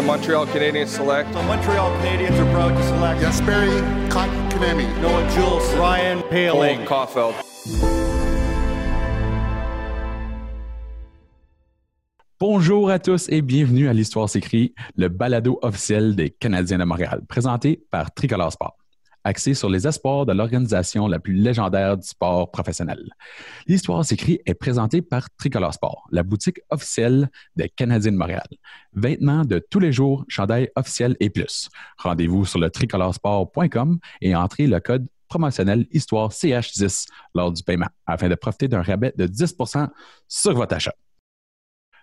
the Montreal Canadiens select. The Montreal Canadiens are proud to select Jesperi Kotkaniemi. Noah Jules, Ryan Paling. Cole Caulfield. Bonjour à tous et bienvenue à l'Histoire s'écrit, le balado officiel des Canadiens de Montréal, présenté par Tricolore Sport, axé sur les espoirs de l'organisation la plus légendaire du sport professionnel. L'Histoire s'écrit est présentée par Tricolore Sport, la boutique officielle des Canadiens de Montréal. Vêtements de tous les jours, chandail officiel et plus. Rendez-vous sur le tricoloresport.com et entrez le code promotionnel Histoire CH10 lors du paiement afin de profiter d'un rabais de 10% sur votre achat.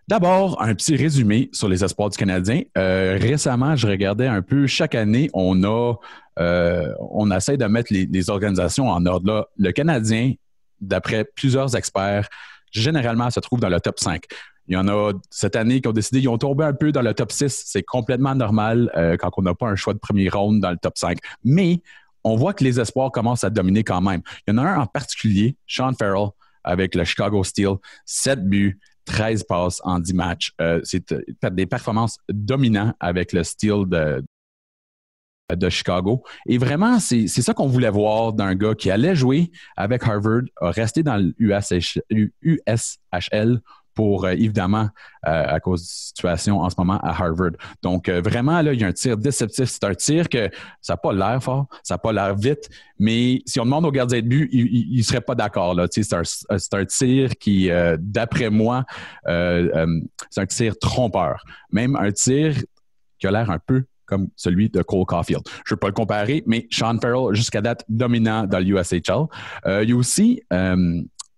D'abord, un petit résumé sur les espoirs du Canadien. Euh, récemment, je regardais un peu, chaque année, on a, euh, on essaie de mettre les, organisations en ordre. Là, le Canadien, d'après plusieurs experts, généralement se trouve dans le top 5. Il y en a cette année qui ont décidé, ils ont tombé un peu dans le top 6. C'est complètement normal euh, quand on n'a pas un choix de premier round dans le top 5. Mais on voit que les espoirs commencent à dominer quand même. Il y en a un en particulier, Sean Farrell, avec le Chicago Steel, 7 buts, 13 passes en 10 matchs. Euh, c'est des performances dominantes avec le style de, de Chicago. Et vraiment, c'est ça qu'on voulait voir d'un gars qui allait jouer avec Harvard, a resté dans l'USHL pour, euh, évidemment, euh, à cause de la situation en ce moment à Harvard. Donc, euh, vraiment, là, il y a un tir déceptif. C'est un tir que ça n'a pas l'air fort, ça n'a pas l'air vite, mais si on demande au gardien de but, il ne serait pas d'accord. C'est un, un, tir qui, d'après moi, c'est un tir trompeur. Même un tir qui a l'air un peu comme celui de Cole Caulfield. Je ne veux pas le comparer, mais Sean Farrell, jusqu'à date, dominant dans l'USHL. il y a aussi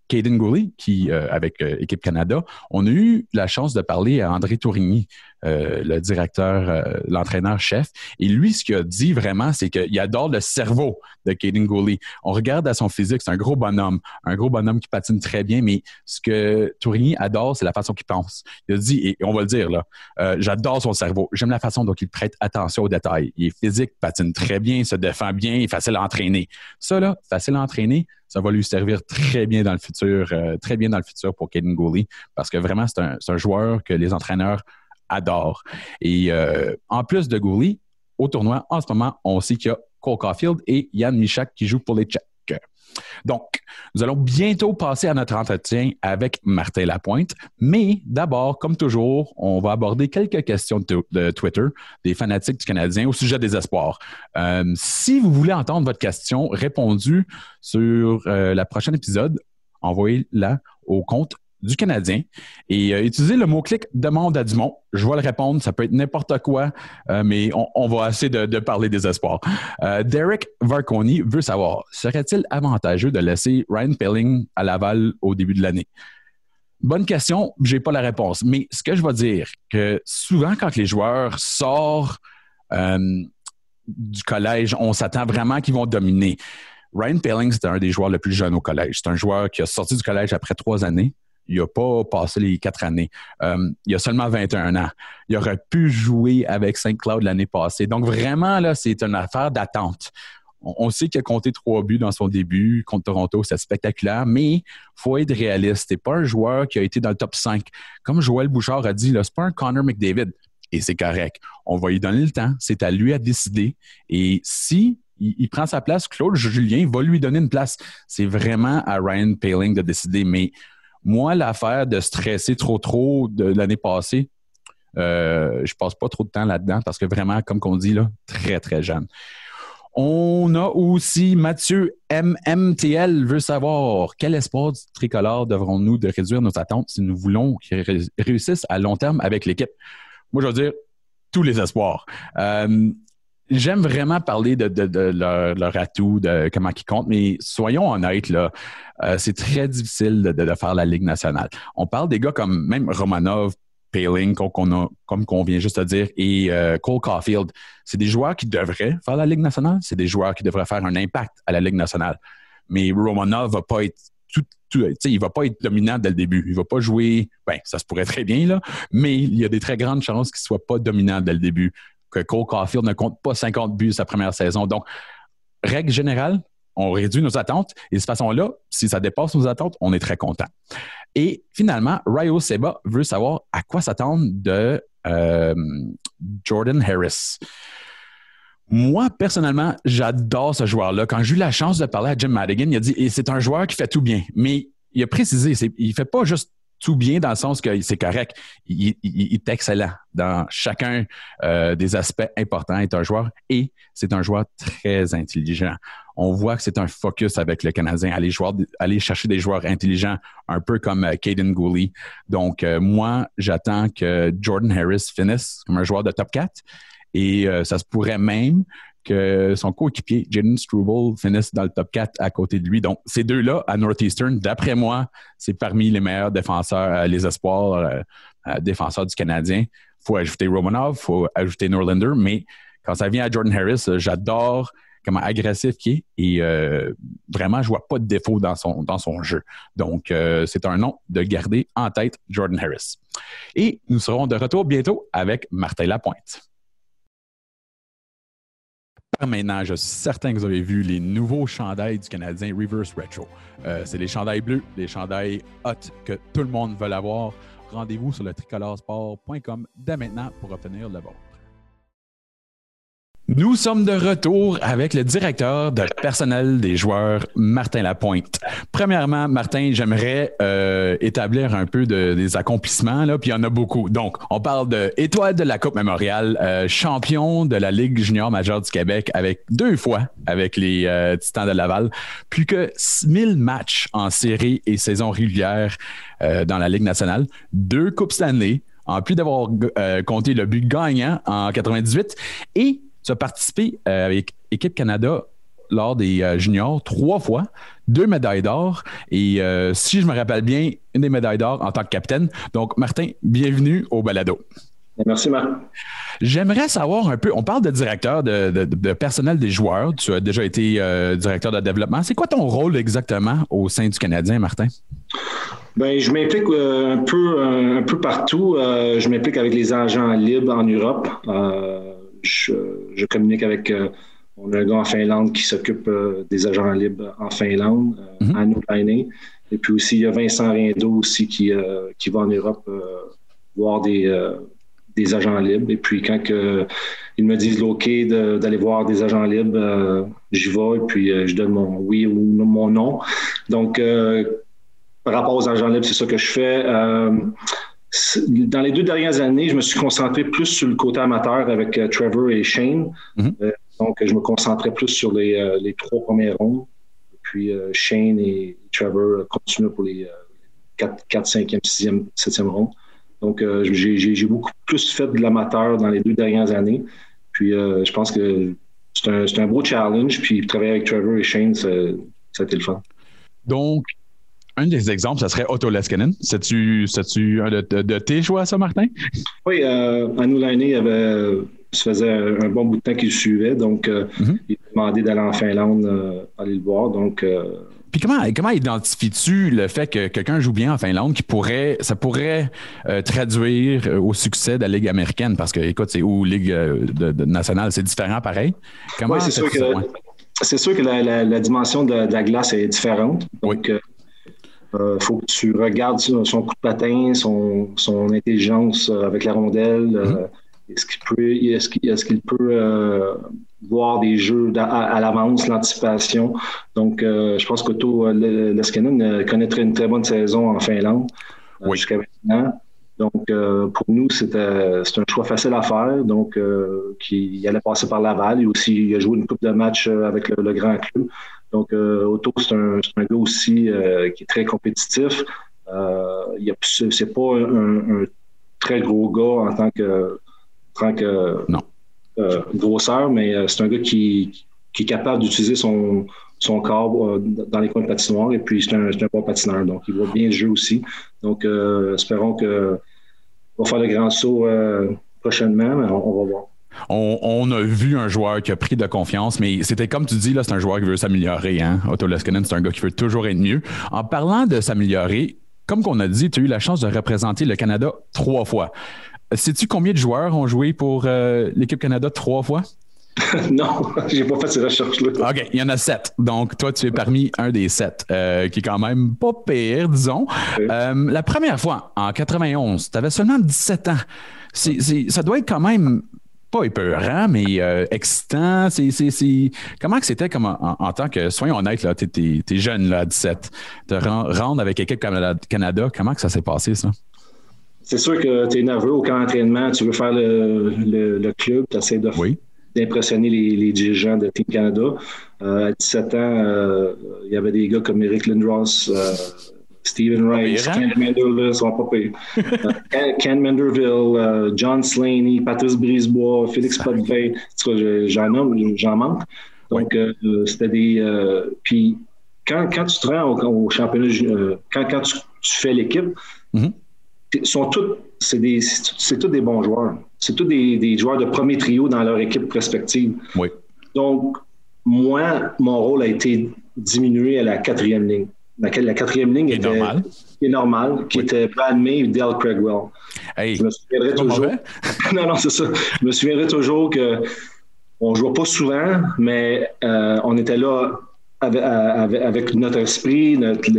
Caden Gooley, qui, euh, avec euh, Équipe Canada, on a eu la chance de parler à André Tourigny, euh, le directeur, l'entraîneur-chef. Et lui, ce qu'il a dit vraiment, c'est qu'il adore le cerveau de Caden Gooley. On regarde à son physique, c'est un gros bonhomme, un gros bonhomme qui patine très bien, mais ce que Tourigny adore, c'est la façon qu'il pense. Il a dit, et on va le dire là, j'adore son cerveau. J'aime la façon dont il prête attention aux détails. Il est physique, patine très bien, se défend bien, il est facile à entraîner. Ça, là, facile à entraîner, ça va lui servir très bien dans le futur, euh, très bien dans le futur pour Caden Gooley, parce que vraiment, c'est un, un, joueur que les entraîneurs adorent. Et euh, en plus de Gooley, au tournoi, en ce moment, on sait qu'il y a Cole Caulfield et Yann Michak qui jouent pour les Tchèques. Donc, nous allons bientôt passer à notre entretien avec Martin Lapointe, mais d'abord, comme toujours, on va aborder quelques questions de, Twitter des fanatiques du Canadien au sujet des espoirs. Euh, si vous voulez entendre votre question répondue sur euh, la prochaine épisode, envoyez-la au compte du Canadien et euh, utilisez le mot-clic demande à Dumont. Je vais le répondre, ça peut être n'importe quoi, euh, mais on, va essayer de, parler des espoirs. Euh, Derek Varconi veut savoir, serait-il avantageux de laisser Ryan Pelling à Laval au début de l'année? Bonne question, j'ai pas la réponse. Mais ce que je vais dire, que souvent quand les joueurs sortent euh, du collège, on s'attend vraiment qu'ils vont dominer. Ryan Pelling, c'est un des joueurs les plus jeunes au collège. C'est un joueur qui a sorti du collège après trois années il n'a pas passé les quatre années. Euh, il a seulement 21 ans. Il aurait pu jouer avec Saint-Cloud l'année passée. Donc, vraiment, là, c'est une affaire d'attente. On, sait qu'il a compté trois buts dans son début contre Toronto, c'est spectaculaire, mais il faut être réaliste. C'est pas un joueur qui a été dans le top 5. Comme Joël Bouchard a dit, c'est pas un Connor McDavid. Et c'est correct. On va lui donner le temps. C'est à lui à décider. Et si il, prend sa place, Claude Julien va lui donner une place. C'est vraiment à Ryan Paling de décider. Mais moi, l'affaire de stresser trop trop de l'année passée, euh, je passe pas trop de temps là-dedans parce que vraiment, comme qu'on dit, là, très, très jeune. On a aussi Mathieu MMTL veut savoir quel espoir du tricolore devrons-nous de réduire nos attentes si nous voulons qu'ils réussissent à long terme avec l'équipe? Moi, je veux dire tous les espoirs. Euh, j'aime vraiment parler de, leur, atout, de comment ils comptent, mais soyons honnêtes, là, euh, c'est très difficile de, faire la Ligue nationale. On parle des gars comme même Romanov, Paling, comme qu'on vient juste de dire, et euh, Cole Caulfield. C'est des joueurs qui devraient faire la Ligue nationale, c'est des joueurs qui devraient faire un impact à la Ligue nationale. Mais Romanov va pas être tout, il va pas être dominant dès le début. Il va pas jouer, ben, ça se pourrait très bien, là, mais il y a des très grandes chances qu'il soit pas dominant dès le début que Cole Caulfield ne compte pas 50 buts sa première saison. Donc, règle générale, on réduit nos attentes et de cette façon-là, si ça dépasse nos attentes, on est très content. Et finalement, Ryo Seba veut savoir à quoi s'attendre de euh, Jordan Harris. Moi, personnellement, j'adore ce joueur-là. Quand j'ai eu la chance de parler à Jim Madigan, il a dit c'est un joueur qui fait tout bien. Mais il a précisé, il ne fait pas juste tout bien dans le sens que c'est correct. Il, est excellent dans chacun euh, des aspects importants. Il est un joueur et c'est un joueur très intelligent. On voit que c'est un focus avec le Canadien, aller, aller chercher des joueurs intelligents, un peu comme euh, Caden Gooley. Donc, euh, moi, j'attends que Jordan Harris finisse comme un joueur de top 4 et ça se pourrait même que son coéquipier, Jaden Struble, finisse dans le top 4 à côté de lui. Donc, ces deux-là, à Northeastern, d'après moi, c'est parmi les meilleurs défenseurs, euh, les espoirs euh, euh, défenseurs du Canadien. Il faut ajouter Romanov, il faut ajouter Norlander, mais quand ça vient à Jordan Harris, j'adore comment agressif qu'il est et vraiment, je vois pas de défaut dans son, dans son jeu. Donc, c'est un nom de garder en tête Jordan Harris. Et nous serons de retour bientôt avec Martin Lapointe maintenant, je suis certain que vous avez vu les nouveaux chandails du Canadien Reverse Retro. Euh, c'est les chandails bleus, les chandails hot que tout le monde veut avoir. Rendez-vous sur le tricolorsport.com dès maintenant pour obtenir le vôtre. Nous sommes de retour avec le directeur de personnel des joueurs, Martin Lapointe. Premièrement, Martin, j'aimerais euh, établir un peu de, des accomplissements, puis il y en a beaucoup. Donc, on parle de étoile de la Coupe Mémoriale, euh, champion de la Ligue junior majeure du Québec avec deux fois avec les euh, Titans de Laval, plus que 1000 matchs en série et saison régulière dans la Ligue nationale, deux Coupes Stanley, en plus d'avoir compté le but gagnant en 98 et tu as participé euh, avec Équipe Canada lors des euh, juniors trois fois, deux médailles d'or et euh, si je me rappelle bien, une des médailles d'or en tant que capitaine. Donc, Martin, bienvenue au balado. Merci, Marc. J'aimerais savoir un peu, on parle de directeur de, personnel des joueurs. Tu as déjà été directeur de développement. C'est quoi ton rôle exactement au sein du Canadien, Martin? Ben, je m'implique un, peu, un, peu partout. je m'implique avec les agents libres en Europe je, communique avec. Euh, on a un gars en Finlande qui s'occupe euh, des agents libres en Finlande, euh, mm Et puis aussi, il y a Vincent Riendo aussi qui, qui va en Europe voir des, des agents libres. Et puis, quand que, ils me disent OK d'aller voir des agents libres, j'y vais et puis je donne mon oui ou mon non. Donc, par rapport aux agents libres, c'est ça que je fais dans les deux dernières années, je me suis concentré plus sur le côté amateur avec euh, Trevor et Shane. Mhm. Euh, donc, je me concentrais plus sur les, euh, les trois premières rondes. Puis Shane et Trevor continuent pour les 4, 4 5e, 6e, 7e rondes. Donc, j'ai beaucoup plus fait de l'amateur dans les deux dernières années. Puis, je pense que c'est un, un, beau challenge. Puis, travailler avec Trevor et Shane, ça, ça a été le fun. Donc, un des exemples, ça serait Otto Leskinen. C'est-tu un de, tes choix, ça, Martin? Oui, euh, nous l'année, il avait, ça faisait un bon bout de temps qu'il suivait, donc euh, mhm. il a demandé d'aller en Finlande, euh, aller le voir. Donc, euh, puis comment, comment identifies-tu le fait que quelqu'un joue bien en Finlande qui pourrait, ça pourrait traduire au succès de la Ligue américaine? Parce que, écoute, c'est où Ligue nationale, c'est différent pareil. Comment oui, c'est sûr, que, c'est sûr que la, dimension de, la glace est différente. Donc, euh, faut que tu regardes son coup de patin, son, son intelligence euh, avec la rondelle. Euh, mhm. Est-ce qu'il peut, est-ce qu'il, peut voir des jeux à, l'avance, l'anticipation? Donc, je pense qu'Otto Leskinen connaîtrait une très bonne saison en Finlande jusqu'à maintenant. Donc, pour nous, c'était un choix facile à faire. Donc, qui allait passer par Laval. Il, aussi, il a joué une coupe de match avec le, grand club. Donc, euh, Otto, c'est un, un, gars aussi euh, qui est très compétitif. Euh, c'est pas un, très gros gars en tant que, en tant que euh, grosseur, mais euh, c'est un gars qui, qui est capable d'utiliser son, son corps dans les coins de patinoire et puis c'est un, un, bon patineur. Donc, il voit bien le jeu aussi. Donc, espérons que va faire le grand saut prochainement, mais on va voir. On, a vu un joueur qui a pris de confiance, mais c'était comme tu dis, là, c'est un joueur qui veut s'améliorer. Hein? Otto Leskinen, c'est un gars qui veut toujours être mieux. En parlant de s'améliorer, comme qu'on a dit, tu as eu la chance de représenter le Canada trois fois. Sais-tu combien de joueurs ont joué pour euh, l'équipe Canada trois fois? non, j'ai pas fait ces recherches-là. OK, il y en a sept. Donc, toi, tu es parmi un des sept, euh, qui est quand même pas pire, disons. Euh, la première fois, en 91, tu avais seulement 17 ans. ça doit être quand même pas épeurant, mais euh, excitant. Comment que c'était comme en, en tant que, soyons honnêtes, là, t'es, t'es jeune là, à 17, te ren- rendre avec l'équipe Canada, Canada, comment que ça s'est passé, ça? C'est sûr que tu es nerveux au camp d'entraînement, tu veux faire le, le, le club, tu essaies de, Oui. d'impressionner les, les dirigeants de Team Canada. Euh, à 17 ans, euh, il y avait des gars comme Eric Lindros, Stephen Rice, pire, hein? Ken Manderville, sont pas pires. Euh, Ken, Ken Manderville, euh, John Slaney, Patrice Brisebois, Félix Potvin, j'en nomme, j'en manque. Donc, euh, c'était des. euh, puis, quand, quand tu te rends au, au championnat, euh, quand, quand tu, tu fais l'équipe, Mhm. t'es- sont tous, c'est des, c'est c'est tous des bons joueurs. C'est tous des, des joueurs de premier trio dans leur équipe respective. Oui. Donc, moi, mon rôle a été diminué à la quatrième ligne. Laquelle, la quatrième ligne était normal. qui est normal, qui Oui. était Brad May et Dale Craigwell. Hey, Je me souviendrai toujours. non, non, c'est ça. Je me souviendrai toujours que on jouait pas souvent, mais euh, on était là avec, avec- avec notre esprit, notre,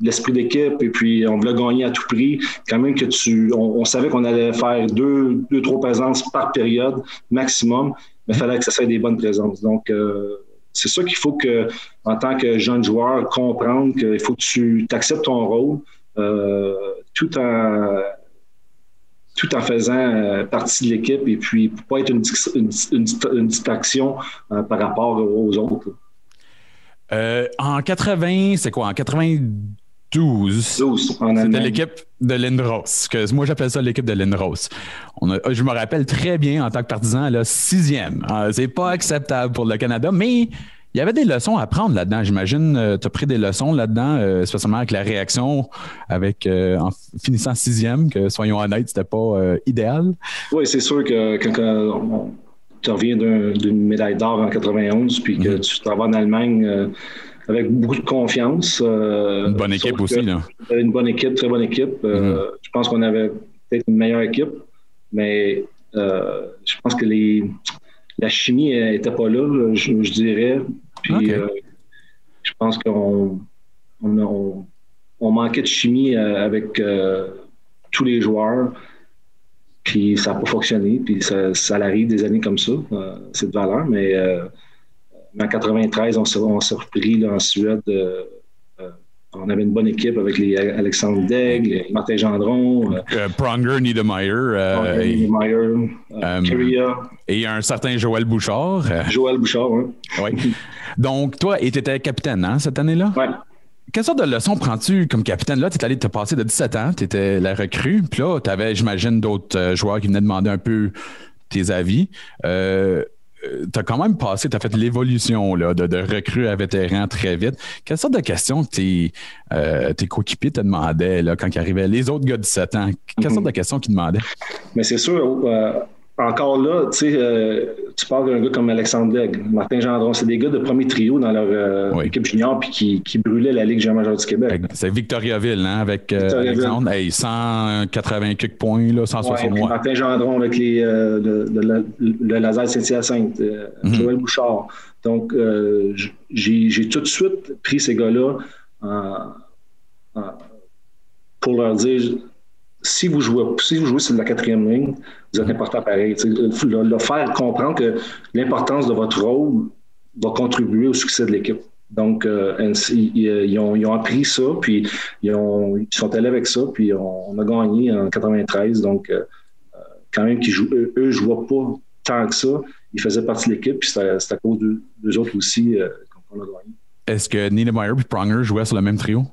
l'esprit d'équipe, et puis on voulait gagner à tout prix. Quand même que tu, on, on savait qu'on allait faire deux, deux, trois présences par période maximum, mais il fallait que ça soit des bonnes présences. Donc, euh, c'est ça qu'il faut que, en tant que jeune joueur, comprendre qu'il faut que tu acceptes ton rôle, euh, tout en tout en faisant euh, partie de l'équipe et puis pour pas être une, une, une- distraction euh, par rapport aux autres. en 80, c'est quoi? En 92, 12 en c'était Allemagne. l'équipe de Lindros. Que moi, j'appelle ça l'équipe de Lindros. On a- je me rappelle très bien en tant que partisan, là, sixième. Euh, c'est pas acceptable pour le Canada, mais il y avait des leçons à prendre là-dedans. J'imagine tu as pris des leçons là-dedans, euh, spécialement avec la réaction, avec euh, en finissant sixième, que soyons honnêtes, c'était pas euh, idéal. Oui, c'est sûr que quand, tu reviens d'un- d'une médaille d'or en 91 puis que Mhm. tu vas en Allemagne euh, avec beaucoup de confiance. euh, Une bonne équipe aussi, là. Une bonne équipe, très bonne équipe. Euh, Je pense qu'on avait peut-être une meilleure équipe, mais euh, je pense que les, la chimie n'était pas là, je, je dirais. Puis je pense qu'on on, a- on- on manquait de chimie avec tous les joueurs. Puis ça n'a pas fonctionné. Puis ça, ça arrive des années comme ça, euh, c'est de valeur. Mais euh, en 93, on s'est, on repris là, en Suède. euh, euh, on avait une bonne équipe avec les Alexandre Daigle, Martin Gendron, euh, Euh, Pronger, Niedermeyer euh, et, un certain Joël Bouchard. Joël Bouchard. hein. oui. Donc, toi, et tu étais capitaine hein, cette année-là? Ouais. Quelle sorte de leçon prends-tu comme capitaine? Là, tu es allé te passer de 17 ans, tu étais la recrue, puis là, tu avais, j'imagine, d'autres joueurs qui venaient demander un peu tes avis. Euh, tu as quand même passé, tu as fait l'évolution là, de, de recrue à vétéran très vite. Quelle sorte de questions que tes, euh, tes coéquipiers te demandaient là, quand ils arrivaient, les autres gars de 17 ans? Quelle Mhm. sorte de questions qu'ils demandaient? Mais c'est sûr, euh, encore là, tu sais, euh, tu parles d'un gars comme Alexandre Daigle, Martin Gendron, c'est des gars de premier trio dans leur euh, Oui. équipe junior puis qui, qui brûlaient la Ligue majeure du Québec. C'est Victoriaville, hein, avec euh, Victoriaville. Alexandre. Hey, 180 quelques points, là, Ouais, 160 puis mois. Martin Gendron avec les, euh, le, laser Saint-Hyacinthe, Mhm. Joël Bouchard. Donc, j'ai tout de suite pris ces gars-là pour leur dire si vous jouez, si vous jouez sur la quatrième ligne, vous êtes important pareil. Leur, leur faire comprendre que l'importance de votre rôle va contribuer au succès de l'équipe. Donc, euh, NC, ils, ont, appris ça, puis ils, ont, ils sont allés avec ça, puis on, a gagné en 93. Donc, euh, euh, quand même, qu'ils jouent, eux, eux jouaient pas tant que ça. Ils faisaient partie de l'équipe, puis c'est à, cause d'eux autres aussi euh, qu'on a gagné. Est-ce que Niedermeyer et Pronger jouaient sur le même trio?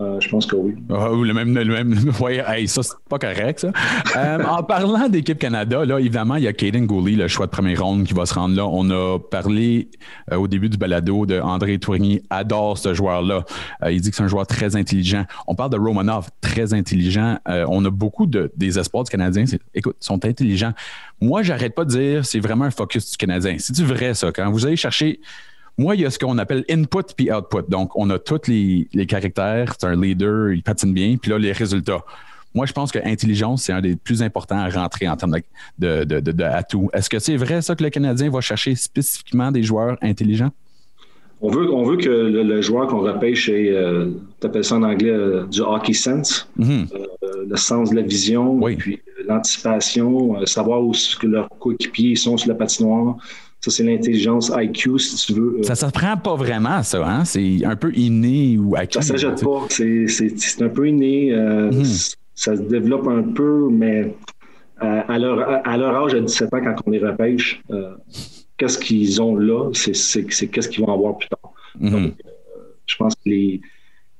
Euh, je pense que oui. Ou le même, le même. Ouais, ça, c'est pas correct, ça. Euh, en parlant d'équipe Canada, là, évidemment, il y a Caden Gooley, le choix de première ronde, qui va se rendre là. On a parlé euh, au début du balado de André Tourigny, adore ce joueur-là. Il dit que c'est un joueur très intelligent. On parle de Romanov, très intelligent. On a beaucoup de, des espoirs du Canadien. Écoute, ils sont intelligents. Moi, j'arrête pas de dire c'est vraiment un focus du Canadien. C'est-tu vrai, ça? Quand vous allez chercher moi, il y a ce qu'on appelle input puis output. Donc, on a tous les, les caractères. C'est un leader, il patine bien. Puis là, les résultats. Moi, je pense que intelligence, c'est un des plus importants à rentrer en termes de, de, de. Est-ce que c'est vrai, ça, que le Canadien va chercher spécifiquement des joueurs intelligents? On veut, on veut que le, le joueur qu'on repêche ait euh, tu appelles ça en anglais euh, du hockey sense, Mhm. euh, le sens de la vision, Oui. puis l'anticipation, savoir où que leurs coéquipiers sont sur la patinoire. Ça, c'est l'intelligence IQ, si tu veux. Euh, Ça ne s'apprend pas vraiment, ça. Hein? C'est un peu inné ou acquis. Ça ne s'ajoute pas. C'est- C'est c'est un peu inné. euh, Mhm. Ça se développe un peu, mais euh, à, leur, à leur âge, à 17 ans, quand on les repêche, euh, qu'est-ce qu'ils ont là? C'est c'est- c'est qu'est-ce qu'ils vont avoir plus tard. Mhm. Donc, je pense que les,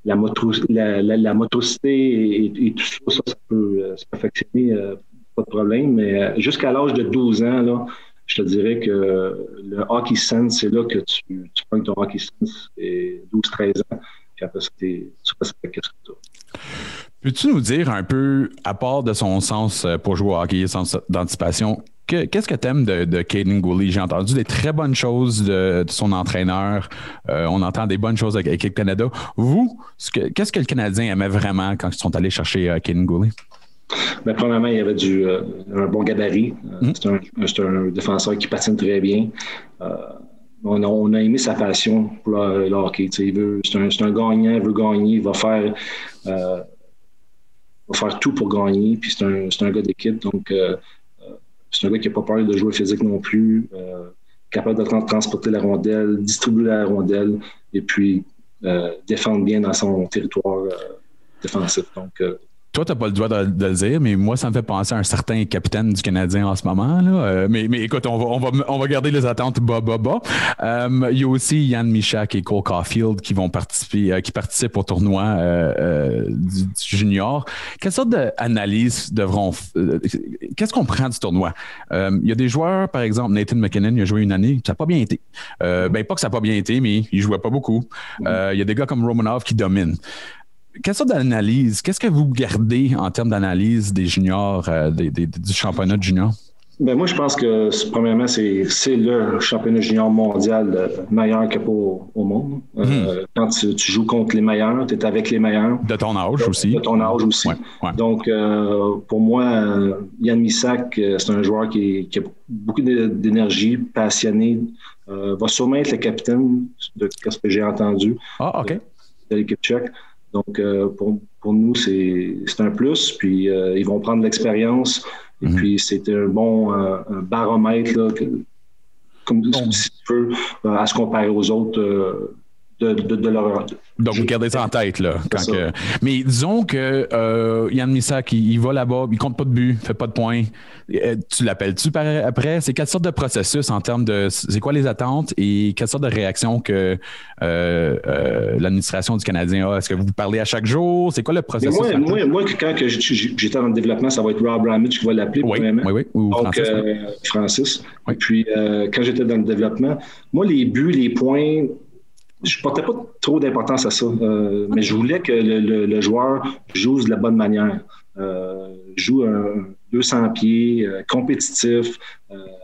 la, moto, la, la, la motricité et, et tout ça, ça, ça peut se perfectionner, pas de problème. Mais jusqu'à l'âge de 12 ans, là, je te dirais que le hockey sense, c'est là que tu, tu prends ton hockey sense, et 12-13 ans, puis après tu passes avec qu'est-ce que tu. Peux-tu nous dire un peu, à part de son sens euh, pour jouer au hockey, sens d'anticipation, que- qu'est-ce que tu aimes de, de Caden Gooley? J'ai entendu des très bonnes choses de, son entraîneur. Euh, on entend des bonnes choses avec l'équipe Canada. Vous, ce que- qu'est-ce que le Canadien aimait vraiment quand ils sont allés chercher euh, Caden Gooley? Ben, premièrement, il y avait du, euh, un bon gabarit. Euh, Mm. C'est un, défenseur qui patine très bien. Euh, on, a, on a aimé sa passion pour le, le hockey. C'est un, un gagnant, il veut gagner, il va faire, va faire tout pour gagner. Puis c'est un, un gars d'équipe. Donc, c'est un gars qui n'a pas peur de jouer physique non plus. capable de tra- transporter la rondelle, distribuer la rondelle et puis défendre bien dans son territoire défensif. Donc, Toi, tu n'as pas le droit de, le dire, mais moi, ça me fait penser à un certain capitaine du Canadien en ce moment. Là. Euh, mais, mais écoute, on va, on, va, on va garder les attentes bas, bas, bas. Euh, il y a aussi Yann Michak et Cole Caulfield qui vont participer, euh, qui participent au tournoi euh, euh, du, du junior. Quelle sorte d'analyse devront. euh, Qu'est-ce qu'on prend du tournoi? Il y a des joueurs, par exemple, Nathan McKinnon, il a joué une année, ça n'a pas bien été. Ben, pas que ça n'a pas bien été, mais il jouait pas beaucoup. Il y a des gars comme Romanov qui dominent. Quelle sorte d'analyse? Qu'est-ce que vous gardez en termes d'analyse des juniors, euh, des- des- du championnat de junior? Ben moi, je pense que premièrement, c'est c'est le championnat junior mondial euh, meilleur a pas au, monde. Euh, Quand tu, tu joues contre les meilleurs, tu es avec les meilleurs. De ton âge aussi. De ton âge aussi. Ouais, ouais. Donc, euh, pour moi, Yann Missak, c'est un joueur qui, qui a beaucoup d'é- d'énergie, passionné, euh, va sûrement être le capitaine de ce que j'ai entendu Ah, OK. de l'équipe tchèque. Donc, euh, pour, pour nous, c'est c'est un plus. Puis, euh, ils vont prendre l'expérience. Et Mhm. puis, c'est un bon euh, un baromètre, là, que- comme si tu veux, à se comparer aux autres euh, de, de, de leur. Donc, vous gardez ça en tête, là. quand ça. que- Mais disons que euh, Yann Missak, il, il va là-bas, il compte pas de but, fait pas de points. Euh, tu l'appelles-tu après? C'est quelle sorte de processus en termes de. C'est quoi les attentes et quelle sorte de réaction que euh, l'administration du Canadien a? Est-ce que vous parlez à chaque jour? C'est quoi le Mais processus? moi, moi, moi, quand j'étais dans le développement, ça va être Rob Ramage qui va l'appeler, oui, oui, oui. Ou Donc, Francis, oui. Francis. Oui. Et puis, quand j'étais dans le développement, moi, les buts, les points, je portais pas trop d'importance à ça. Euh, mais je voulais que le, le- le joueur joue de la bonne manière. Euh, joue un 200 pieds, euh, compétitif,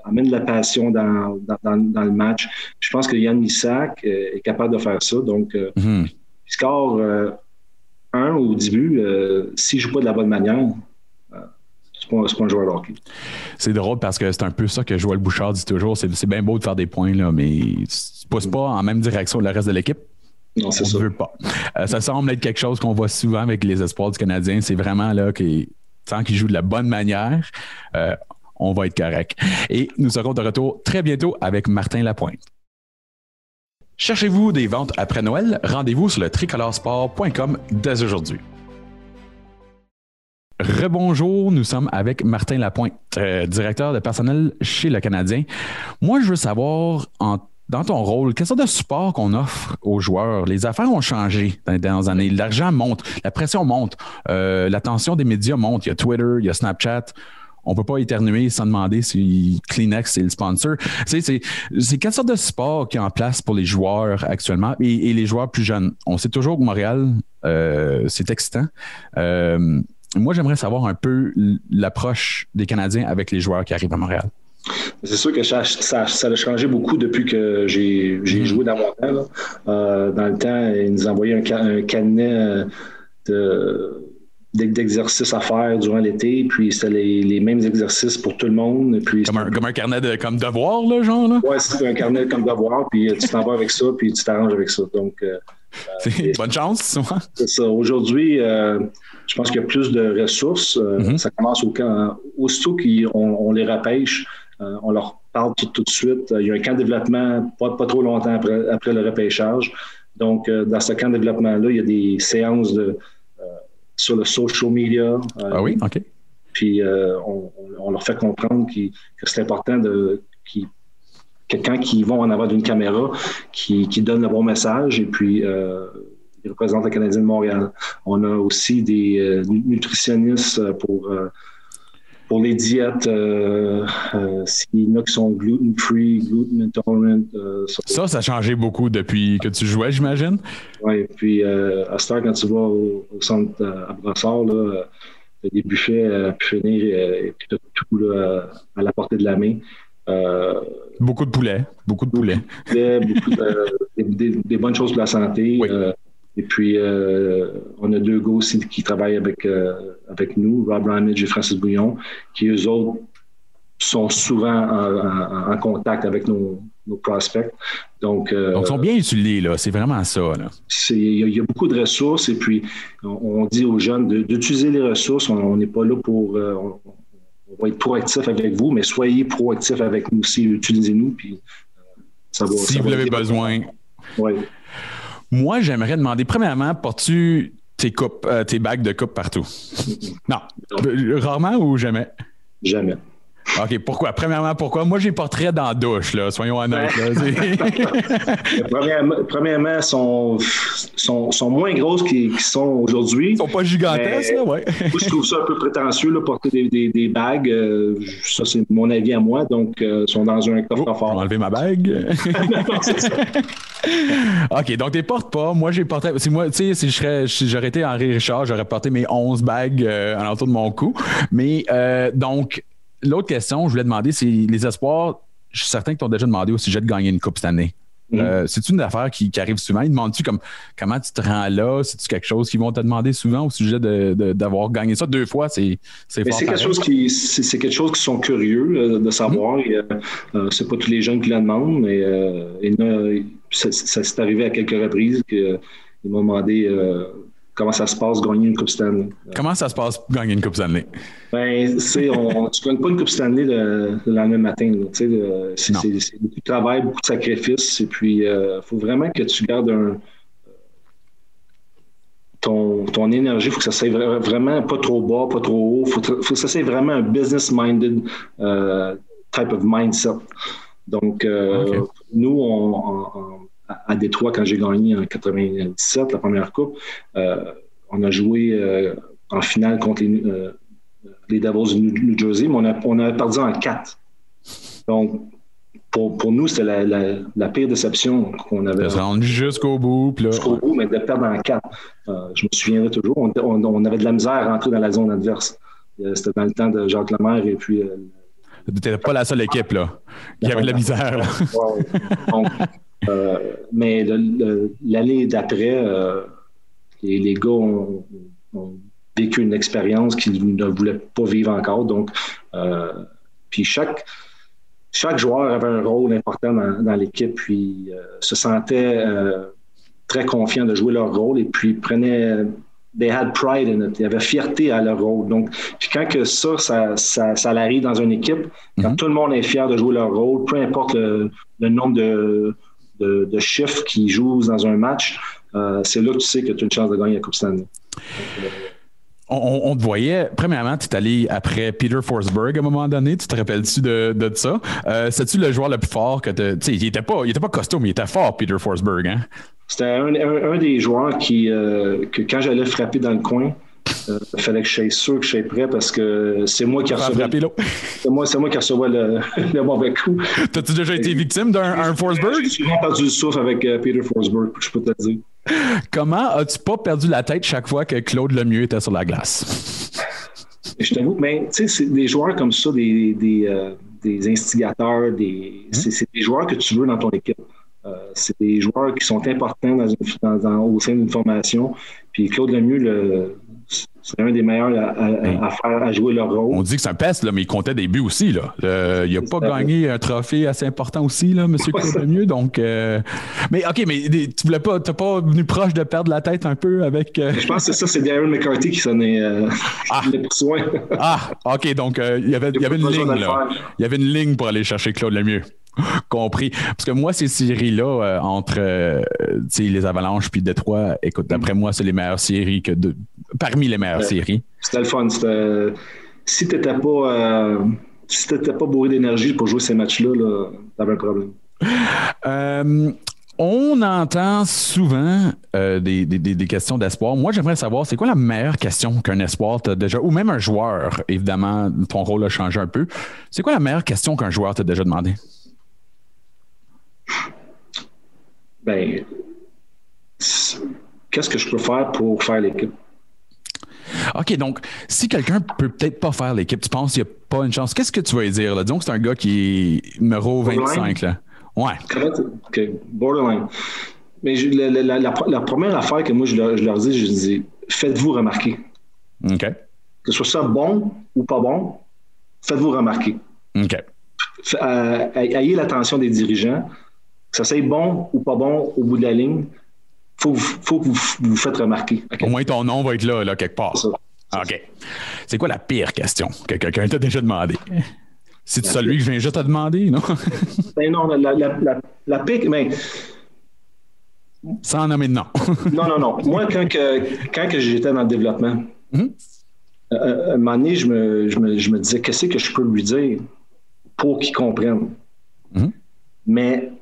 amène de la passion dans, dans, le match. Je pense que Yann Missak est capable de faire ça. Donc, Mhm. il score un au début. S'il ne joue pas de la bonne manière, pas, c'est pas un joueur de hockey. C'est drôle parce que c'est un peu ça que Joël Bouchard dit toujours. C'est bien beau de faire des points, là, mais tu ne pousses pas en même direction que le reste de l'équipe. Non, c'est ça. ne veut pas. Euh, ça semble être quelque chose qu'on voit souvent avec les espoirs du Canadien. C'est vraiment là que tant qu'ils jouent de la bonne manière, euh, on va être correct. Et nous serons de retour très bientôt avec Martin Lapointe. Cherchez-vous des ventes après Noël? Rendez-vous sur le tricolorsport.com dès aujourd'hui. Rebonjour, nous sommes avec Martin Lapointe, euh, directeur de personnel chez le Canadien. Moi, je veux savoir, dans ton rôle, quelle sorte de support qu'on offre aux joueurs? Les affaires ont changé dans les dernières années. L'argent monte, la pression monte, euh, l'attention des médias monte. Il y a Twitter, il y a Snapchat. On ne peut pas éternuer sans demander si Kleenex est le sponsor. C'est, quelle sorte de support qui est en place pour les joueurs actuellement? Et, et les joueurs plus jeunes? On sait toujours que Montréal, euh, c'est excitant. Moi, j'aimerais savoir un peu l'approche des Canadiens avec les joueurs qui arrivent à Montréal. C'est sûr que ça, ça, ça a changé beaucoup depuis que j'ai Mhm. joué dans mon temps. Euh, dans le temps, ils nous envoyaient un, un euh, de- d'ex- d'exercices à faire durant l'été, puis c'était les, les mêmes exercices pour tout le monde. Puis Comme un, comme un carnet de comme devoir, là, genre. Là? Ouais, c'est un carnet comme devoir, puis euh, tu t'en vas avec ça, puis tu t'arranges avec ça. Donc, euh, bonne chance. C'est ça. Aujourd'hui, euh, je pense qu'il y a plus de ressources. Euh, Mhm. Ça commence au camp. Aussitôt qu'on on les repêche, euh, on leur parle tout, tout de suite. Euh, Il y a un camp de développement pas, pas trop longtemps après, après le repêchage. Donc, euh, dans ce camp de développement-là, il y a des séances de, euh, sur le social media. euh, Ah oui, OK. Puis euh, on, leur fait comprendre que c'est important de qu'ils- que quand ils vont en avant d'une caméra, qui qui donnent le bon message et puis euh, ils représentent le Canadien de Montréal. On a aussi des euh, nutritionnistes pour euh, pour les diètes, euh, euh, s'il y en a qui sont gluten-free, gluten intolerant, euh, ça- Ça, a changé beaucoup depuis que tu jouais, j'imagine. Ouais, puis euh, à cette heure, quand tu vas au, au centre euh, à Brassard, là, euh, des buffets à finir euh, et puis t'as tout là, à la portée de la main. Euh, Beaucoup de poulet. Beaucoup de poulet. des, beaucoup de- des, des- des bonnes choses pour la santé. Oui. euh, et puis, euh, on a deux gars aussi qui travaillent avec, euh, avec nous, Rob Ramage et Francis Bouillon, qui eux autres sont souvent en, en- en contact avec nos, nos prospects. Donc, euh, Donc, ils sont bien utilisés, là. C'est vraiment ça, il y, a- il y a beaucoup de ressources et puis on, on dit aux jeunes d'utiliser les ressources. On n'est pas là pour. on, on va être proactif avec vous, mais soyez proactifs avec nous aussi. Utilisez-nous. Puis, ça va, Si ça vous va avez besoin. Ouais. Moi, j'aimerais demander, premièrement, portes-tu tes coupes, euh, tes bagues de coupe partout? Non. Rarement ou jamais? Jamais. OK, pourquoi? Premièrement, pourquoi? Moi, j'ai portrait dans la douche, là. Soyons honnêtes. là. Premièrement, sont, sont, sont moins grosses qu'ils sont aujourd'hui. Ils sont pas gigantesques, là, ouais. Moi, je trouve ça un peu prétentieux, là, porter des, des, des bagues. euh, ça, c'est mon avis à moi. Donc, euh, ils sont dans un Oh, je vais coffre-fort. enlever ma bague. Ça. OK, donc t'es portes pas. Moi, j'ai porté. Si moi, tu sais, si j'aurais été Henri Richard, j'aurais porté mes 11 bagues euh, à l'entour de mon cou. Mais euh, donc, l'autre question, je voulais demander, c'est les espoirs. Je suis certain que t'ont déjà demandé au sujet de gagner une coupe cette année. Mhm. Euh, C'est-tu une affaire qui, qui arrive souvent? Ils demandent-tu comme comment tu te rends là? C'est-tu quelque chose qu'ils vont te demander souvent au sujet de- de- d'avoir gagné ça? Deux fois? C'est c'est Mais fort c'est quelque chose qui c'est quelque chose qui sont curieux euh, de savoir. Et, euh, c'est pas tous les jeunes qui la demandent, mais ça, ça s'est arrivé à quelques reprises qu'ils m'ont demandé comment ça se passe gagner une Coupe Stanley. Euh, Comment ça se passe gagner une coupe année? Ben, c'est on, tu gagnes pas une Coupe Stanley le, le lendemain matin. euh, c'est, Non. c'est- c'est beaucoup de travail, beaucoup de sacrifices, et puis il faut vraiment que tu gardes un ton, ton énergie, il faut que ça soit vra- vraiment pas trop bas, pas trop haut. Il faut, faut que ça soit vraiment un business-minded euh, type of mindset. Donc, euh, nous, on, à à Détroit, quand j'ai gagné en 97, la première coupe, euh, on a joué euh, en finale contre les, euh, les Devils de New, New Jersey, mais on a, on a perdu en quatre. Donc, pour, pour nous, c'était la, la, la pire déception qu'on avait De se rendre jusqu'au bout, jusqu'au bout, mais de perdre en quatre. Euh, je me souviendrai toujours, on, on- on avait de la misère à rentrer dans la zone adverse. Euh, C'était dans le temps de Jacques Lemaire et puis euh, T'étais pas la seule équipe, là. Il y avait de la misère, là. Ouais, ouais. Donc, mais le- le- l'année d'après, euh, les, les gars ont, ont vécu une expérience qu'ils ne voulaient pas vivre encore. Donc, euh, puis chaque, chaque joueur avait un rôle important dans, dans l'équipe, puis euh, se sentait euh, très confiant de jouer leur rôle et puis prenaient they had pride in it. Il y avait fierté à leur rôle. Donc, puis quand que ça, ça, ça, ça arrive dans une équipe, quand Mhm. tout le monde est fier de jouer leur rôle, peu importe le, le nombre de, de, de chiffres qu'ils jouent dans un match, euh, c'est là que tu sais que tu as une chance de gagner la Coupe Stanley. On, te voyait, premièrement, tu es allé après Peter Forsberg à un moment donné. Tu te rappelles-tu de, de ça? Euh, C'est-tu le joueur le plus fort que tu. Tu sais, il était pas, il était pas costaud, mais il était fort, Peter Forsberg, hein? C'était un, un- un des joueurs qui, euh, que quand j'allais frapper dans le coin, euh, il fallait que je sois sûr que je sois prêt parce que c'est moi qui recevais, c'est moi, c'est moi qui recevais le, le mauvais coup. T'as-tu déjà été victime d'un un Forsberg? J'ai souvent perdu le souffle avec euh, Peter Forsberg, je peux te le dire. Comment as-tu pas perdu la tête chaque fois que Claude Lemieux était sur la glace? Je t'avoue, mais tu sais, c'est des joueurs comme ça, des, des, euh, des instigateurs, des, c'est, c'est des joueurs que tu veux dans ton équipe. Euh, c'est des joueurs qui sont importants dans une- dans- dans- au sein d'une formation. Puis Claude Lemieux, le, C'est un des meilleurs à, à- à faire, à jouer leur rôle. On dit que c'est un peste, là, mais il comptait des buts aussi. Là. Euh, il n'a pas ça. gagné un trophée assez important aussi, là, M. Ça. mieux. Donc, euh, mais OK, mais tu voulais pas, t'as pas venu proche de perdre la tête un peu avec. euh, Je pense que c'est ça, c'est Darren McCarthy qui s'en est, euh, Ah. soin. Ah, OK, donc il y avait, il y avait une ligne. Là. Il y avait une ligne pour aller chercher Claude Lemieux. Compris. Parce que moi, ces séries-là, euh, entre euh, les Avalanches puis Détroit, écoute, d'après moi, c'est les meilleures séries que de, parmi les meilleures séries. C'était le fun. Si tu n'étais pas, euh, si t'étais pas bourré d'énergie pour jouer ces matchs-là, là, t'avais un problème. Euh, on entend souvent euh, des, des- questions d'espoir. Moi, j'aimerais savoir, c'est quoi la meilleure question qu'un espoir t'a déjà, ou même un joueur, évidemment, ton rôle a changé un peu. C'est quoi la meilleure question qu'un joueur t'a déjà demandé? Ben, qu'est-ce que je peux faire pour faire l'équipe? OK, donc, si quelqu'un peut peut-être pas faire l'équipe, tu penses qu'il n'y a pas une chance, qu'est-ce que tu vas lui dire? Là? Disons que c'est un gars qui est numéro 25. Là. Ouais. Comment tu- OK, borderline. Mais je- la, la- la- la première affaire que moi, je leur, je leur dis, je dis, faites-vous remarquer. OK. Que ce soit bon ou pas bon, faites-vous remarquer. OK. F- euh, ayez l'attention des dirigeants. Que ça soit bon ou pas bon au bout de la ligne, faut, faut que vous vous faites remarquer. Au moins, ton nom va être là, là quelque part. Ça. OK. C'est quoi la pire question que quelqu'un t'a déjà demandé? C'est celui que je viens juste te demander, non? Ben non, la, la, la, la pique, mais Sans nommer de nom. non, non, non. Moi, quand, que, quand que j'étais dans le développement, Mhm. euh, à un moment donné, je me, je me, je me disais, qu'est-ce que je peux lui dire pour qu'il comprenne? Mhm. Mais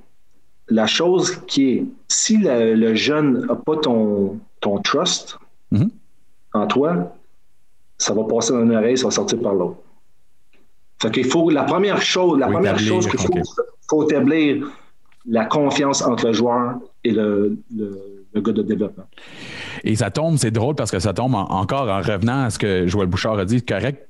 la chose qui est, si le, le jeune n'a pas ton, ton trust Mhm. en toi, ça va passer dans une oreille, ça va sortir par l'autre. Fait qu'il faut, la première chose, la première chose qu'il faut, faut établir la confiance entre le joueur et le, le, le gars de développement. Et ça tombe, c'est drôle parce que ça tombe en- encore en revenant à ce que Joël Bouchard a dit, correct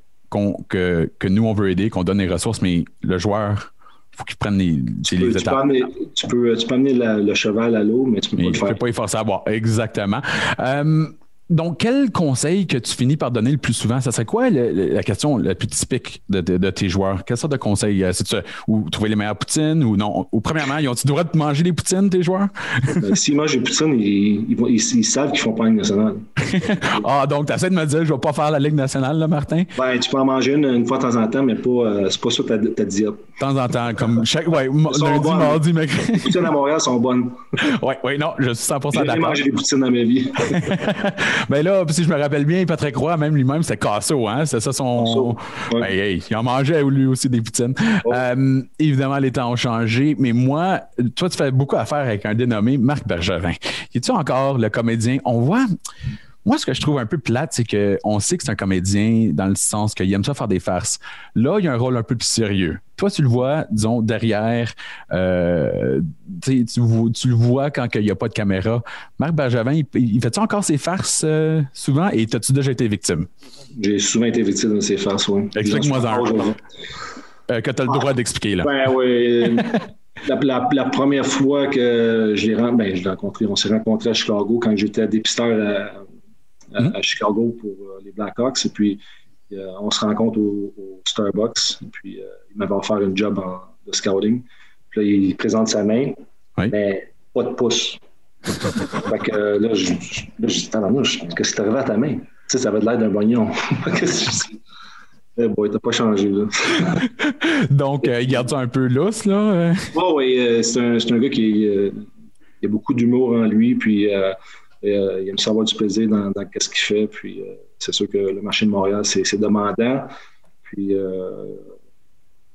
que, que nous, on veut aider, qu'on donne les ressources, mais le joueur, faut qu'il prenne les, Tu les peux, tu peux étapes. amener, tu peux- tu peux amener la- le cheval à l'eau, mais tu peux Mais pas le faire. pas y forcer à boire. Exactement. Euh, donc, quel conseil que tu finis par donner le plus souvent? Ça serait quoi le- le- la question la plus typique de, de- de tes joueurs? Quelle sorte de conseil? Euh, C'est-tu, ou trouver les meilleures poutines ou non? Ou premièrement, ils ont-ils le droit de manger les poutines, tes joueurs? S'ils mangent des poutines, ils, ils, vont- ils- ils savent qu'ils font pas une nationale. ah, donc, tu essaies de me dire, je ne vais pas faire la Ligue nationale, là, Martin? Ben, tu peux en manger une, une fois de temps en temps, mais pas, euh, c'est pas ça ta, ta diète. De temps en temps, comme chaque. Ouais, lundi, bonnes. mardi, mercredi. Les poutines à Montréal sont bonnes. ouais, ouais, non, je suis 100% J'ai jamais d'accord. mangé des poutines dans ma vie. Ben là, si je me rappelle bien, Patrick Roy, même lui-même, c'était Casso, hein? C'est ça son. Ouais. Ben, hey, il en mangeait lui aussi des poutines. Euh, évidemment, les temps ont changé, mais moi, toi, tu fais beaucoup affaire avec un dénommé Marc Bergevin. Es-tu encore le comédien? On voit. Moi, ce que je trouve un peu plate, c'est qu'on sait que c'est un comédien dans le sens qu'il aime ça faire des farces. Là, il y a un rôle un peu plus sérieux. Toi, tu le vois, disons, derrière, euh, tu, le vois quand il n'y a pas de caméra. Marc Bergevin, il, il fait-tu encore ses farces euh, souvent? Et as-tu déjà été victime? J'ai souvent été victime de ces farces, ouais. Explique-moi aujourd'hui. Euh, que tu as le droit d'expliquer, là. Ben oui. La, la- la première fois que je l'ai ren- ben, rencontré, on s'est rencontrés à Chicago quand j'étais dépisteur à, à- à Chicago pour euh, les Blackhawks. Et puis, euh, on se rencontre au, au Starbucks. Et puis, euh, il m'avait offert un job en- de scouting. Puis là, il présente sa main, Oui. mais pas de pouce. fait que là, je, là, je dis, Tabarnouche, qu'est-ce qui arrivé à ta main? Tu sais, ça avait l'air d'un boignon. Eh boy, t'as pas changé, là. Donc, euh, il garde ça un peu lousse, là. Oh, oui, euh, c'est un, un gars qui euh, il a beaucoup d'humour en lui, puis euh, il aime savoir du plaisir dans, ce qu'il fait. Puis euh, c'est sûr que le marché de Montréal, c'est demandant. Puis euh,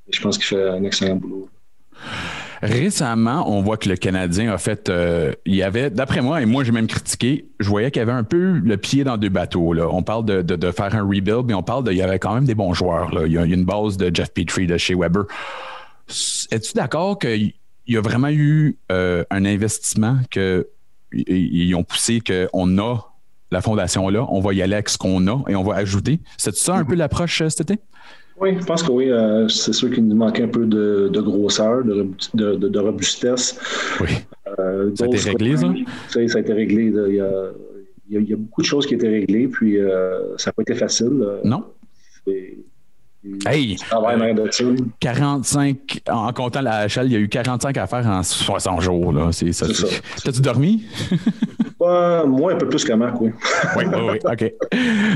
je pense qu'il fait un excellent boulot. Récemment, on voit que le Canadien a fait. il y avait, d'après moi, et moi j'ai même critiqué, je voyais qu'il y avait un peu le pied dans deux bateaux. Là. On parle de, de- faire un rebuild, mais on parle de. Il y avait quand même des bons joueurs. Là. Il, y a, une base de Jeff Petrie de chez Weber. Es-tu d'accord qu'il y a vraiment eu un investissement que ils- ont poussé qu'on a la fondation là, on va y aller avec ce qu'on a et on va ajouter. C'est ça un peu l'approche euh, cet été? Oui, je pense que oui. euh, c'est sûr qu'il nous manquait un peu de, de grosseur, de, de- de- de robustesse. Oui. Euh, Ça a été réglé, ça? Ça, ça a été réglé. Il y a- il y, a, il y a beaucoup de choses qui étaient réglées, puis euh, ça n'a pas été facile. Non? et- Hey! tu travailles en arrière de ça. 45, en comptant la HL, il y a eu 45 affaires en 60 jours. Là. C'est, ça, C'est ça. c'est- T'as-tu dormi? Moi, un peu plus que Marc, oui. oui, oui, oui. OK.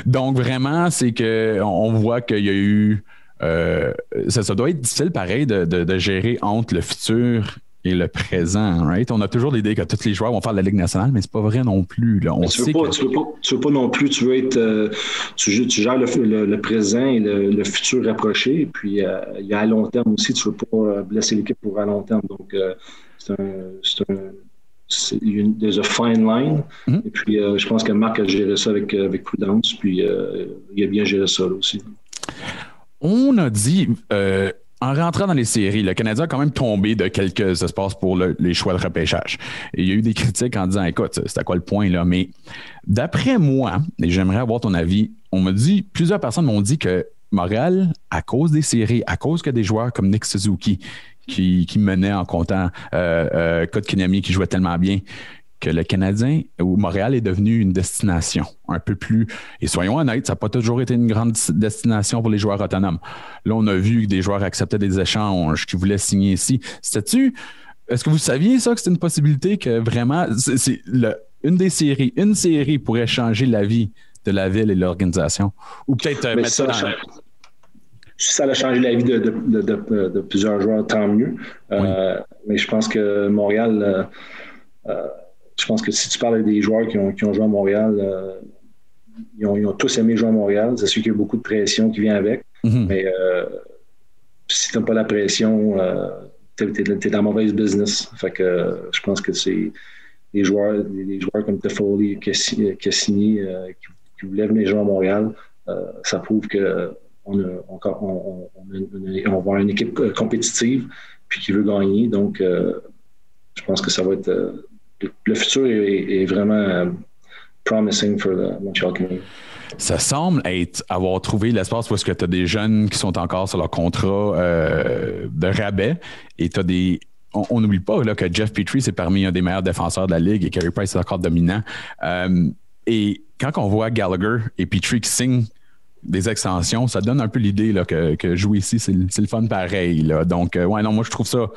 Donc, vraiment, c'est que on voit qu'il y a eu. euh, ça, ça doit être difficile, pareil, de, de- de gérer entre le futur et le présent, right? On a toujours l'idée que tous les joueurs vont faire de la Ligue nationale, mais c'est pas vrai non plus. Là. On tu sait veux, pas, que- tu, veux pas, tu veux pas non plus, tu veux être, euh, tu, gères- tu gères le, le- le présent et le, le futur rapproché, et puis euh, il y a à long terme aussi, tu veux pas euh, blesser l'équipe pour à long terme. Donc, euh, c'est un, c'est un, c'est une, there's a fine line. Mhm. Et puis, euh, je pense que Marc a géré ça avec, avec prudence, puis euh, il a bien géré ça là aussi. On a dit, euh, en rentrant dans les séries, le Canadien a quand même tombé de quelques espaces pour le- les choix de repêchage. Il y a eu des critiques en disant, écoute, c'est à quoi le point là? Mais d'après moi, et j'aimerais avoir ton avis, on m'a dit, plusieurs personnes m'ont dit que Montréal, à cause des séries, à cause que des joueurs comme Nick Suzuki, qui, menait en comptant euh, euh, qui jouait tellement bien, que le Canadien ou Montréal est devenu une destination un peu plus. Et soyons honnêtes, ça n'a pas toujours été une grande destination pour les joueurs autonomes. Là, on a vu que des joueurs acceptaient des échanges, qui voulaient signer ici. C'était-tu. Est-ce que vous saviez ça, que c'est une possibilité que vraiment. C'est, une des séries, une série pourrait changer la vie de la ville et de l'organisation? Ou peut-être euh, mettre ça, ça, dans. Si ça a changé la vie de, de- de- de- de plusieurs joueurs, tant mieux. Euh, Mais je pense que Montréal, euh, je pense que si tu parles des joueurs qui ont, qui ont joué à Montréal, euh, ils, ont, ils ont tous aimé jouer à Montréal. C'est sûr qu'il y a beaucoup de pression qui vient avec, Mhm. mais euh, si tu n'as pas la pression, euh, tu es, dans mauvaise business. Fait que euh, je pense que c'est des joueurs, des, joueurs comme Toffoli, Cassini, qui, qui voulaient venir jouer à Montréal. ça prouve que on, a, on, va avoir une équipe compétitive puis qui veut gagner. Donc, je pense que ça va être. Le, futur est, vraiment promising for the Montreal Canadiens. Ça semble être avoir trouvé l'espace est-ce que tu as des jeunes qui sont encore sur leur contrat euh, de rabais et tu as des. On n'oublie pas que Jeff Petrie, c'est parmi un des meilleurs défenseurs de la Ligue et Carey Price est encore dominant. Euh, et quand on voit Gallagher et Petrie qui signent des extensions, ça donne un peu l'idée que, jouer ici, c'est le fun pareil. Donc, euh, ouais, non, moi, je trouve ça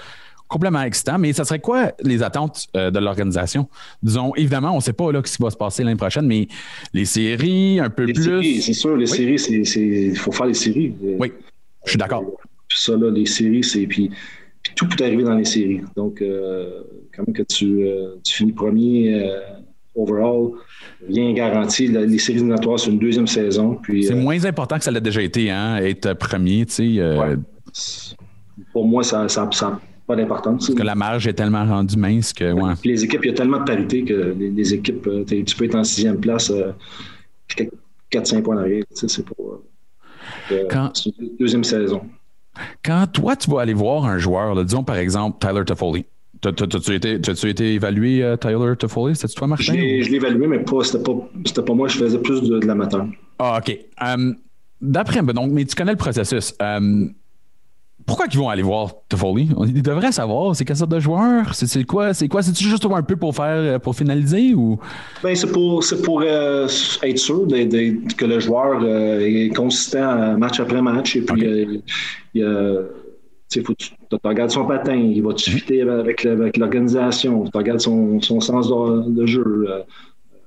complètement excitant. Mais ça serait quoi les attentes euh, de l'organisation? Disons, évidemment, on ne sait pas là, ce qui va se passer l'année prochaine, mais les séries, un peu Les plus. c'est sûr, les Oui. séries, il faut faire les séries. Oui, je suis d'accord. Puis ça, là, les séries, c'est. Puis, puis tout peut arriver dans les séries. Donc, euh, quand même que tu, euh, tu finis premier euh, overall, rien garanti. Les séries éliminatoires, c'est une deuxième saison. C'est euh, moins important que ça l'a déjà été, hein, être premier, tu sais, euh, Ouais. pour moi, ça pas d'importance. que la marge est tellement rendue mince que, ouais. Puis les équipes, il y a tellement de parité que les, les équipes, euh, tu peux être en sixième place, euh, 4-5 points en arrière. tu sais, C'est pas. euh, Quand- une deuxième saison. Quand toi, tu vas aller voir un joueur, là, disons par exemple Tyler Toffoli, T'as- t'as- T'as-tu été, été évalué, euh, Tyler Toffoli? C'était-tu toi, Martin? je l'ai évalué, mais pas, c'était pas, c'était pas moi, je faisais plus de, de l'amateur. Ah, OK. Euh, D'après, donc, mais tu connais le processus. Euh, pourquoi ils vont aller voir Toffoli? Ils devraient savoir, c'est quelle sorte de joueur? C'est quoi? C'est quoi? C'est-tu juste un peu pour faire, pour finaliser ou? Ben, c'est pour, c'est pour euh, être sûr de- de- que le joueur euh, est consistant euh, match après match. Et puis, euh, il a- tu faut regardes son patin, il va te fitter avec, l'organisation, tu regardes son, son sens de, de jeu. euh,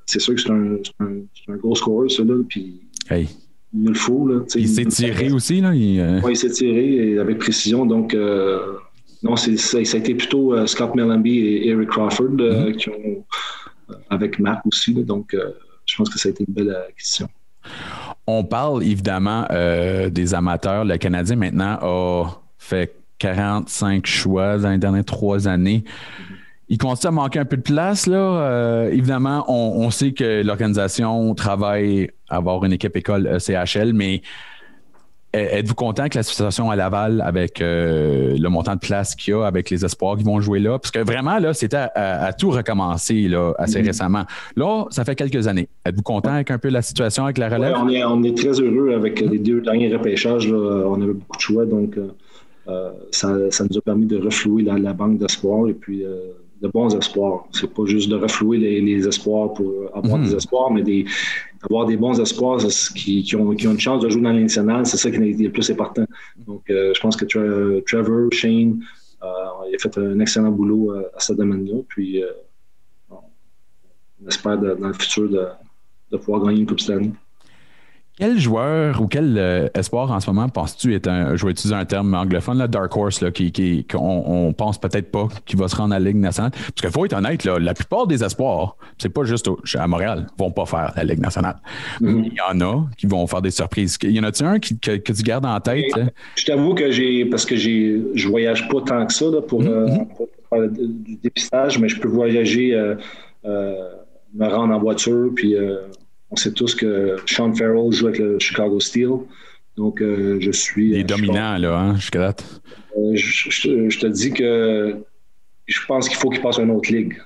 c'est sûr que c'est un, un, un gros score, ça, là, puis Hey. Il nous le faut. Là, tu sais. Il s'est tiré aussi, là. il, euh, Oui, il s'est tiré avec précision. Donc, euh, non, c'est, ça, ça a été plutôt euh, Scott Mellenby et Eric Crawford euh, qui ont, avec Marc aussi. là. donc, je pense que ça a été une belle acquisition. On parle évidemment des amateurs. Le Canadien maintenant a fait 45 choix dans les dernières trois années. Il continue à manquer un peu de place. Là. Évidemment, on, on sait que l'organisation travaille avoir une équipe école E CHL, mais êtes-vous content que la situation à Laval, avec euh, le montant de place qu'il y a, avec les espoirs qui vont jouer là? Parce que vraiment, là, c'était à, à- à tout recommencer là, assez Mhm. récemment. Là, ça fait quelques années. Êtes-vous content avec un peu la situation avec la Ouais, relève? on, est, on est très heureux avec les deux derniers repêchages. là. On avait beaucoup de choix, donc euh, euh, ça, ça nous a permis de reflouer la, la banque d'espoir et puis euh, de bons espoirs. C'est pas juste de reflouer les, les espoirs pour avoir Mhm. des espoirs, mais des, avoir des bons espoirs qui, ont, qui ont une chance de jouer dans nationale. C'est ça qui est le plus important. Donc, euh, je pense que Trevor, Shane, euh, il a fait un excellent boulot euh, à ce domaine-là. Puis, euh, on espère dans le futur de, de pouvoir gagner une Coupe année. Quel joueur ou quel euh, espoir en ce moment penses-tu est un, je vais utiliser un terme anglophone, là, Dark Horse, là, qui, qui, qu'on on pense peut-être pas qu'il va se rendre à la Ligue nationale? Parce qu'il faut être honnête, là, la plupart des espoirs, c'est pas juste au- à Montréal, vont pas faire la Ligue nationale. Mhm. Mais il y en a qui vont faire des surprises. Y en a-tu un qui, que, que tu gardes en tête? Je t'avoue que j'ai, parce que j'ai, je voyage pas tant que ça là, pour, euh, Mhm. pour faire du dépistage, mais je peux voyager, euh, euh, me rendre en voiture, puis euh, on sait tous que Sean Farrell joue avec le Chicago Steel. Donc, euh, je suis. Les euh, dominants, là, hein, jusqu'à date. Euh, je, je- je te dis que je pense qu'il faut qu'il passe à une autre ligue.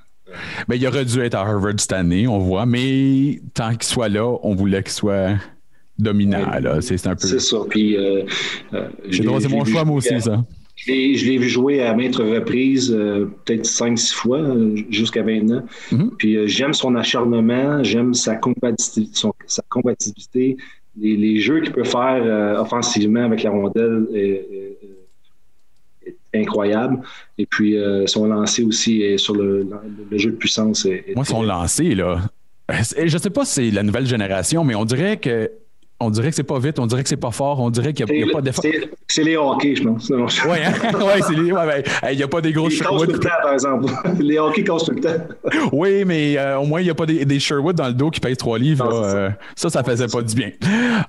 Ben, il aurait dû être à Harvard cette année, on voit, mais tant qu'il soit là, on voulait qu'il soit dominant. Ouais. là. C'est un peu. C'est ça. Puis, euh, euh, je C'est mon choix, moi aussi, à- ça. Je l'ai, vu jouer à maintes reprises, euh, peut-être 5-6 fois, euh, jusqu'à maintenant. Mhm. Puis euh, j'aime son acharnement, j'aime sa compatibilité, son- sa compatibilité les, les jeux qu'il peut faire offensivement avec la rondelle est, est- est incroyable. Et puis son lancer aussi est sur le, le jeu de puissance. Est, Moi, son lancé, là. c'est- Je sais pas si c'est la nouvelle génération, mais on dirait que on dirait que c'est pas vite, on dirait que c'est pas fort, on dirait qu'il n'y a, a pas d'effort. c'est, c'est les hockey, je pense. Ouais, hein? ouais, c'est les- ouais, ben, il n'y a pas des gros le Sherwood. temps, par exemple. Les hockey cassent tout le temps. Oui, mais euh, au moins, il n'y a pas des, des Sherwood dans le dos qui pèsent 3 livres. Non, là. c'est ça. Euh, ça, ça faisait pas du bien.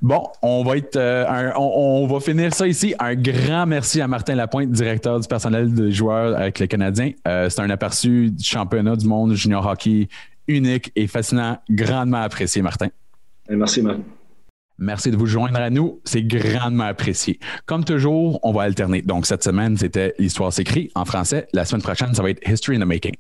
Bon, on va être euh, un- on, on va finir ça ici. Un grand merci à Martin Lapointe, directeur du personnel de joueurs avec le Canadien. C'est un aperçu du championnat du monde junior hockey unique et fascinant, grandement apprécié, Martin. Merci, Marc. Merci de vous joindre à nous. C'est grandement apprécié. Comme toujours, on va alterner. Donc, cette semaine, c'était l'histoire s'écrit en français. La semaine prochaine, ça va être History in the Making.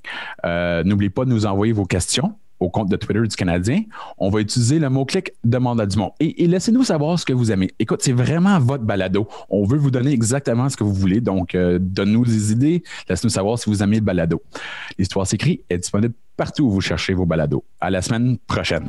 Euh, N'oubliez pas de nous envoyer vos questions au compte de Twitter du Canadien. On va utiliser le mot-clic Demande à Dumont. Et, et laissez-nous savoir ce que vous aimez. Écoute, c'est vraiment votre balado. On veut vous donner exactement ce que vous voulez. Donc, euh, donne-nous des idées. Laissez-nous savoir si vous aimez le balado. L'histoire s'écrit est disponible partout où vous cherchez vos balados. À la semaine prochaine.